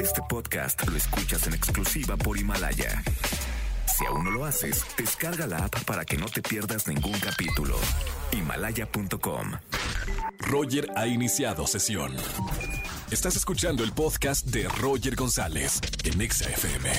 Este podcast lo escuchas en exclusiva por Himalaya. Si aún no lo haces, descarga la app para que no te pierdas ningún capítulo. Himalaya.com. Roger ha iniciado sesión. Estás escuchando el podcast de Roger González en Exa FM.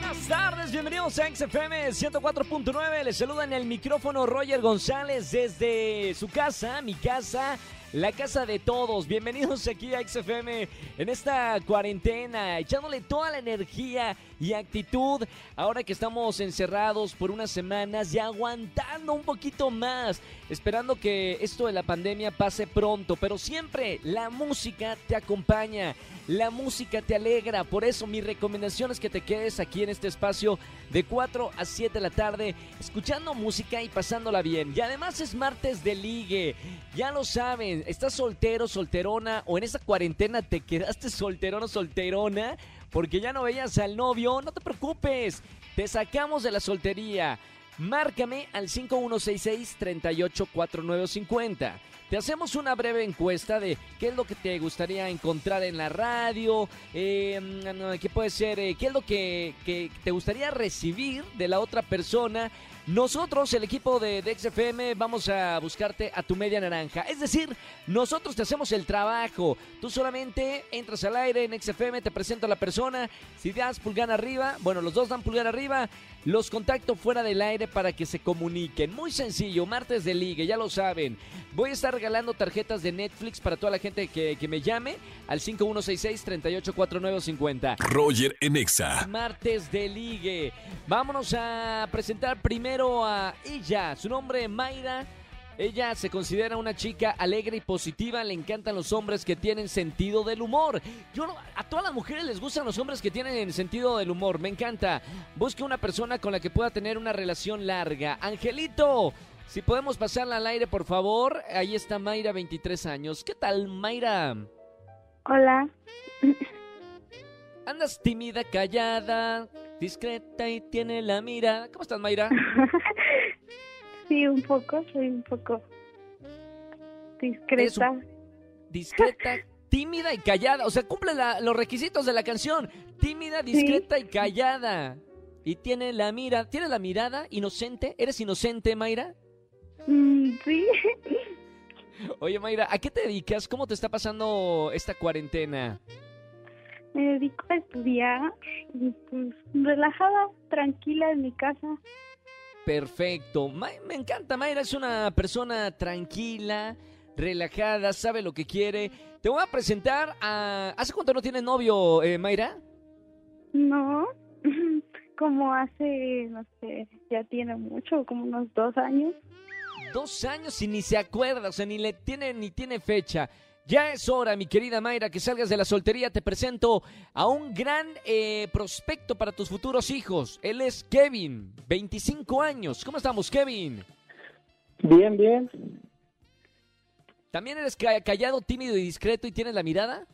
Buenas tardes, bienvenidos a XFM 104.9. Les saluda en el micrófono Roger González desde su casa, mi casa, la casa de todos. Bienvenidos aquí a XFM en esta cuarentena, echándole toda la energía y actitud ahora que estamos encerrados por unas semanas y aguantando un poquito más, esperando que esto de la pandemia pase pronto, pero siempre la música te acompaña. La música te alegra, por eso mi recomendación es que te quedes aquí en este espacio de 4 a 7 de la tarde escuchando música y pasándola bien. Y además es martes de ligue, ya lo saben, estás soltero, solterona o en esa cuarentena te quedaste solterón o solterona porque ya no veías al novio, no te preocupes, te sacamos de la soltería. Márcame al 5166-384950. Te hacemos una breve encuesta de qué es lo que te gustaría encontrar en la radio, eh, qué puede ser, eh, qué es lo que te gustaría recibir de la otra persona. Nosotros, el equipo de, de XFM, vamos a buscarte a tu media naranja. Es decir, nosotros te hacemos el trabajo. Tú solamente entras al aire en XFM, te presento a la persona. Si das pulgar arriba, bueno, los dos dan pulgar arriba. Los contacto fuera del aire para que se comuniquen. Muy sencillo, martes de ligue, ya lo saben. Voy a estar regalando tarjetas de Netflix para toda la gente que, que me llame al 5166-384950. Roger en Exa. Martes de ligue. Vámonos a presentar primero a ella. Su nombre Mayra. Ella se considera una chica alegre y positiva, le encantan los hombres que tienen sentido del humor. Yo no- a todas las mujeres les gustan los hombres que tienen sentido del humor, me encanta. Busque una persona con la que pueda tener una relación larga. Angelito, si podemos pasarla al aire, por favor. Ahí está Mayra, 23 años. ¿Qué tal, Mayra? Hola, Andas tímida, callada, discreta y tiene la mira. ¿Cómo estás, Mayra? sí, un poco, soy un poco discreta. discreta, tímida y callada. O sea, cumple la- los requisitos de la canción. Tímida, discreta y callada. Y tiene la mira, tiene la mirada inocente. ¿Eres inocente, Mayra? Mm, sí, Oye, Mayra, ¿a qué te dedicas? ¿Cómo te está pasando esta cuarentena? Me dedico a estudiar, y, pues, relajada, tranquila en mi casa. Perfecto. Me encanta, Mayra. Es una persona tranquila, relajada, sabe lo que quiere. Te voy a presentar a... ¿Hace cuánto no tienes novio, eh, Mayra? No, como hace, no sé, ya tiene mucho, como unos dos años. Dos años y ni se acuerda, o sea, ni le tiene ni tiene fecha. Ya es hora, mi querida Mayra, que salgas de la soltería. Te presento a un gran eh, prospecto para tus futuros hijos. Él es Kevin, 25 años. ¿Cómo estamos, Kevin? Bien, bien. ¿También eres ca- callado, tímido y discreto y tienes la mirada?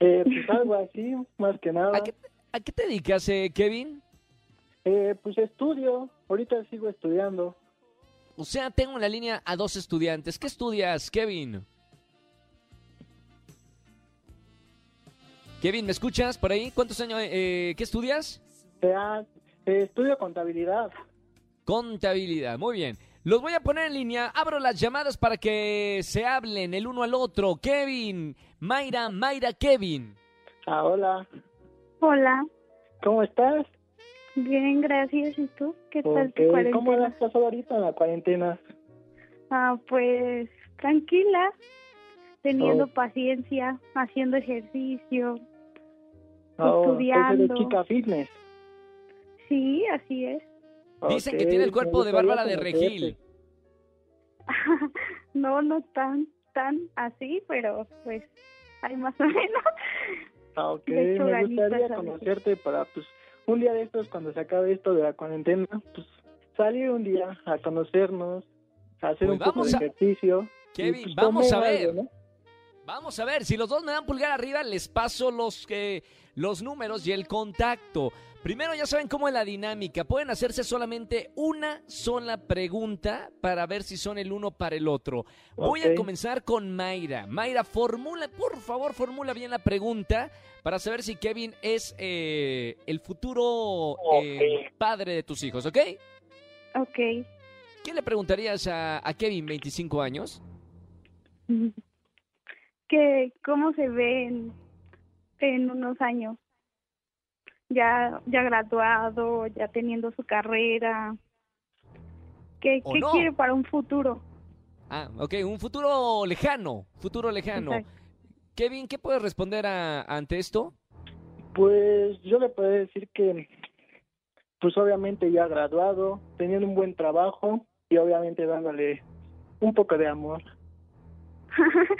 Eh, pues algo así, más que nada. ¿A qué, a qué te dedicas, eh, Kevin? Eh, pues estudio, ahorita sigo estudiando. O sea, tengo en la línea a dos estudiantes. ¿Qué estudias, Kevin? Kevin, ¿me escuchas por ahí? ¿Cuántos años? eh, ¿Qué estudias? Eh, eh, estudio contabilidad. Contabilidad, muy bien. Los voy a poner en línea. Abro las llamadas para que se hablen el uno al otro. Kevin, Mayra, Mayra, Kevin. Ah, hola, Hola, ¿cómo estás? bien, gracias. ¿Y tú? ¿Qué tal tu cuarentena? ¿Cómo la has pasado ahorita en la cuarentena? Ah, pues tranquila, teniendo Oh. paciencia, haciendo ejercicio. Oh, Estudiando. eres chica fitness. Sí, así es. Dicen que tiene el cuerpo de Bárbara de. Regil. no, no tan, tan así, pero pues hay más o menos. Ah, ok, me gustaría conocerte para, pues, un día de estos, cuando se acabe esto de la cuarentena, pues, salir un día a conocernos, a hacer Pues un poco de a- ejercicio. y, Kevin, pues, vamos a comer ver. algo, ¿no? Vamos a ver, si los dos me dan pulgar arriba, les paso los, eh, los números y el contacto. Primero ya saben cómo es la dinámica. Pueden hacerse solamente una sola pregunta para ver si son el uno para el otro. Voy a comenzar con Mayra. Mayra, formula, por favor, formula bien la pregunta para saber si Kevin es eh, el futuro eh, padre de tus hijos, ¿ok? Ok. ¿Qué le preguntarías a, a Kevin, 25 años? que ¿Cómo se ve en, en unos años? Ya, ya graduado, ya teniendo su carrera. ¿Qué, ¿O qué no? quiere para un futuro? Ah, ok, un futuro lejano, futuro lejano. Exacto. Kevin, ¿qué puedes responder a- ante esto? Pues yo le puedo decir que, pues obviamente ya graduado, teniendo un buen trabajo y obviamente dándole un poco de amor.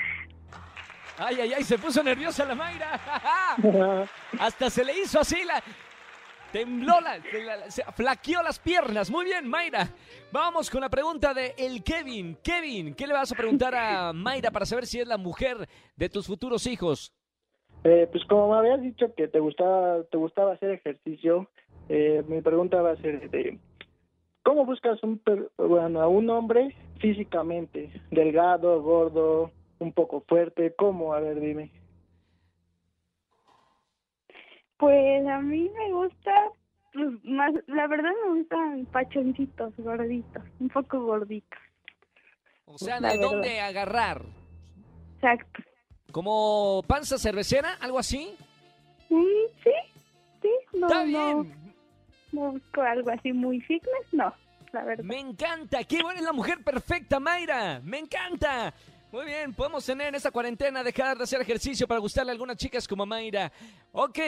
Ay, ay, ay, se puso nerviosa la Mayra. Hasta se le hizo así la... Tembló la, se la- se flaqueó las piernas. Muy bien, Mayra. Vamos con la pregunta de el Kevin. Kevin, ¿qué le vas a preguntar a Mayra para saber si es la mujer de tus futuros hijos? Eh, pues como me habías dicho que te gustaba, te gustaba hacer ejercicio, eh, mi pregunta va a ser de ¿cómo buscas un per- bueno, a un hombre físicamente? Delgado, gordo, un poco fuerte, ¿cómo? A ver, dime. Pues a mí me gusta, pues, más, la verdad me gustan pachoncitos, gorditos, un poco gorditos. O sea, ¿de dónde agarrar? Exacto. ¿Como panza cervecera? ¿Algo así? Mm, sí, sí, no, Está no, bien. no busco algo así muy fitness, no, la verdad. Me encanta. Qué buena es la mujer perfecta, Mayra. Me encanta. Muy bien, podemos tener en esta cuarentena dejar de hacer ejercicio para gustarle a algunas chicas como Mayra. Ok,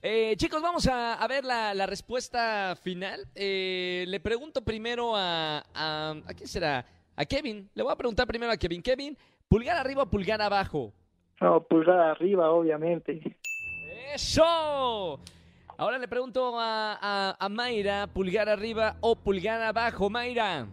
eh, chicos, vamos a, a ver la, la respuesta final. Eh, le pregunto primero a, a... ¿A quién será? A Kevin. Le voy a preguntar primero a Kevin. Kevin, ¿pulgar arriba o pulgar abajo? No, pulgar arriba, obviamente. ¡Eso! Ahora le pregunto a, a, a Mayra, ¿pulgar arriba o pulgar abajo, Mayra?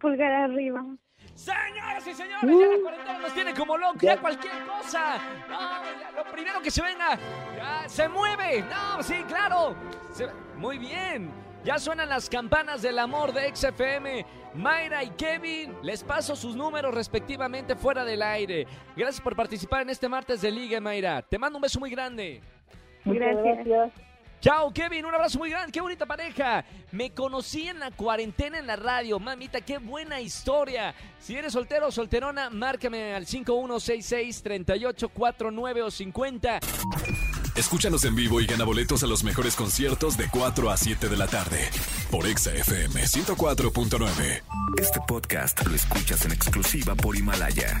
Pulgar arriba. Señoras y señores, ya la cuarentena nos tiene como locos, ya cualquier cosa. No, ya lo primero que se venga, ya se mueve. No, sí, claro. Se- muy bien. Ya suenan las campanas del amor de XFM. Mayra y Kevin, les paso sus números respectivamente fuera del aire. Gracias por participar en este martes de Liga, Mayra. Te mando un beso muy grande. Muchas Gracias. gracias. Chao, Kevin, un abrazo muy grande, qué bonita pareja. Me conocí en la cuarentena en la radio, mamita, qué buena historia. Si eres soltero o solterona, márcame al 5166-3849 o 50. Escúchanos en vivo y gana boletos a los mejores conciertos de 4 a 7 de la tarde por Exa FM 104.9. Este podcast lo escuchas en exclusiva por Himalaya.